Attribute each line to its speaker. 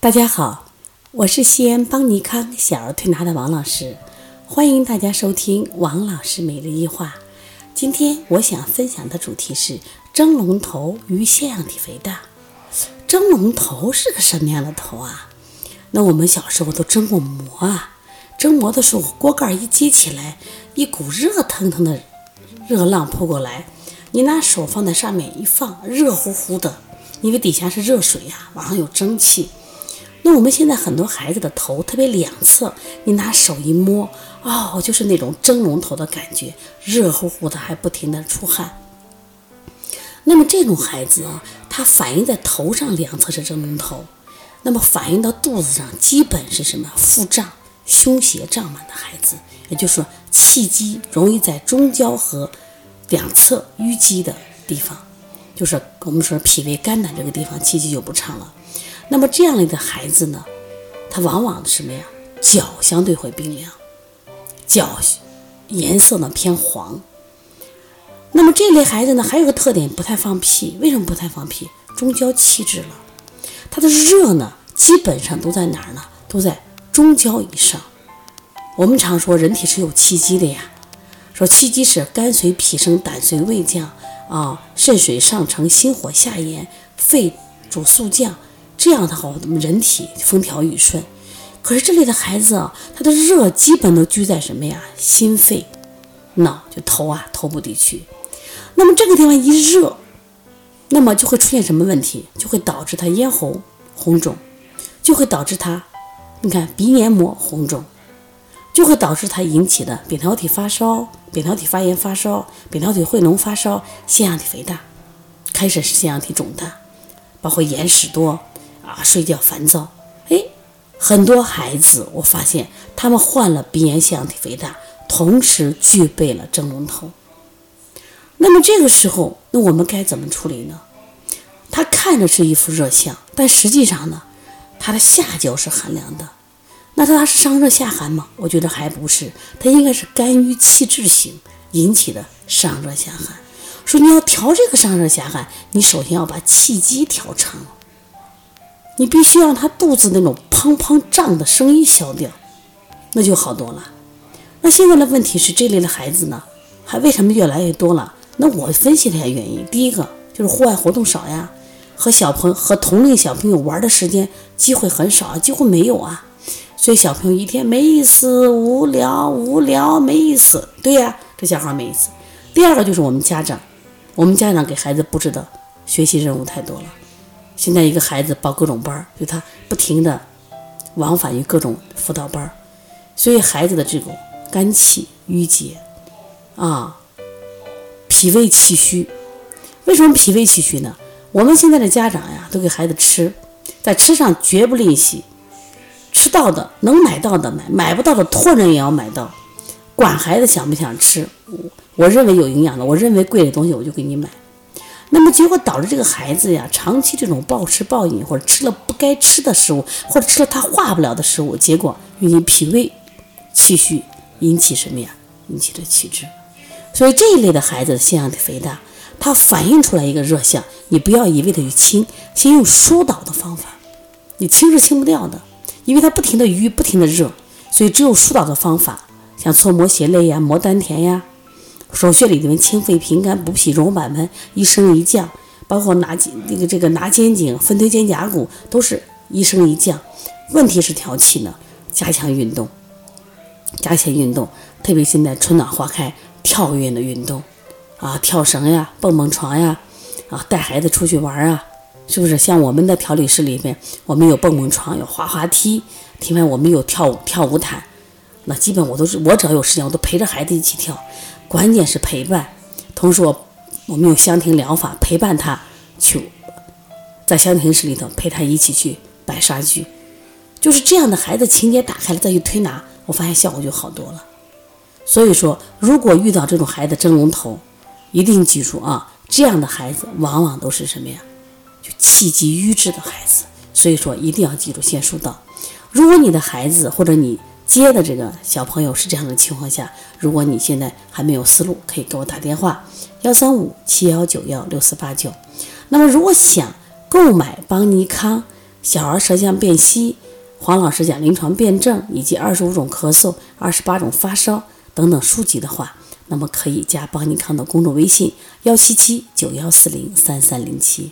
Speaker 1: 大家好，我是西安邦尼康小儿推拿的王老师，欢迎大家收听王老师每日一话。今天我想分享的主题是蒸笼头与腺样体肥大。蒸笼头是个什么样的头啊？那我们小时候都蒸过馍啊，蒸馍的时候锅盖一揭起来，一股热腾腾的热浪扑过来，你拿手放在上面一放，热乎乎的，因为底下是热水呀，往上有蒸汽。那我们现在很多孩子的头特别两侧，你拿手一摸，哦，就是那种蒸笼头的感觉，热乎乎的，还不停的出汗。那么这种孩子啊，他反映在头上两侧是蒸笼头，那么反映到肚子上，基本是什么腹胀、胸胁胀满的孩子，也就是说气机容易在中焦和两侧淤积的地方，就是我们说脾胃肝胆这个地方气机就不畅了。那么这样类的孩子呢，他往往什么呀？脚相对会冰凉，脚颜色呢偏黄。那么这类孩子呢，还有个特点，不太放屁。为什么不太放屁？中焦气滞了，他的热呢，基本上都在哪儿呢？都在中焦以上。我们常说人体是有气机的呀，说气机是肝随脾升，胆随胃降啊，肾水上承，心火下炎，肺主肃降。这样的话，我们人体风调雨顺。可是这里的孩子啊，他的热基本都居在什么呀？心肺、脑，就头啊，头部地区。那么这个地方一热，那么就会出现什么问题？就会导致他咽喉红肿，就会导致他，你看鼻黏膜红肿，就会导致他引起的扁桃体发烧、扁桃体发炎发烧、扁桃体汇脓发烧、腺样体肥大，开始是腺样体肿大，包括眼屎多。啊，睡觉烦躁，哎，很多孩子我发现他们患了鼻炎、腺样体肥大，同时具备了蒸笼头。那么这个时候，那我们该怎么处理呢？他看着是一副热象，但实际上呢，他的下焦是寒凉的。那他是上热下寒吗？我觉得还不是，他应该是肝郁气滞型引起的上热下寒。说你要调这个上热下寒，你首先要把气机调畅。你必须让他肚子那种砰砰胀的声音消掉，那就好多了。那现在的问题是，这类的孩子呢，还为什么越来越多了？那我分析了一下原因，第一个就是户外活动少呀，和小朋和同龄小朋友玩的时间机会很少，几乎没有啊。所以小朋友一天没意思，无聊，无聊，没意思。对呀，这小孩没意思。第二个就是我们家长，我们家长给孩子布置的学习任务太多了。现在一个孩子报各种班儿，就他不停的往返于各种辅导班儿，所以孩子的这种肝气郁结啊，脾胃气虚。为什么脾胃气虚呢？我们现在的家长呀，都给孩子吃，在吃上绝不吝惜，吃到的能买到的买，买不到的托人也要买到，管孩子想不想吃。我认为有营养的，我认为贵的东西，我就给你买。那么结果导致这个孩子呀，长期这种暴吃暴饮，或者吃了不该吃的食物，或者吃了他化不了的食物，结果引起脾胃气虚，引起什么呀？引起的气滞。所以这一类的孩子腺样体肥大，它反映出来一个热象，你不要一味的去清，先用疏导的方法。你清是清不掉的，因为它不停的瘀，不停的热，所以只有疏导的方法，像搓摩胁肋呀，摩丹田呀。手穴里面清肺平肝补脾揉板门一升一降，包括拿肩这个这个拿肩颈分推肩胛骨都是一升一降。问题是调气呢，加强运动，加强运动，特别现在春暖花开，跳跃的运动啊，跳绳呀，蹦蹦床呀，啊，带孩子出去玩啊，是不是？像我们的调理室里面，我们有蹦蹦床，有滑滑梯，另外我们有跳舞跳舞毯，那基本我都是我只要有时间，我都陪着孩子一起跳。关键是陪伴，同时我我们用香庭疗法陪伴他去，在香庭室里头陪他一起去摆沙具，就是这样的孩子情节打开了再去推拿，我发现效果就好多了。所以说，如果遇到这种孩子蒸笼头，一定记住啊，这样的孩子往往都是什么呀？就气机瘀滞的孩子。所以说，一定要记住先疏导。如果你的孩子或者你，接的这个小朋友是这样的情况下，如果你现在还没有思路，可以给我打电话幺三五七幺九幺六四八九。那么如果想购买邦尼康小儿舌象辨析，黄老师讲临床辩证以及二十五种咳嗽、二十八种发烧等等书籍的话，那么可以加邦尼康的公众微信：幺七七九幺四零三三零七。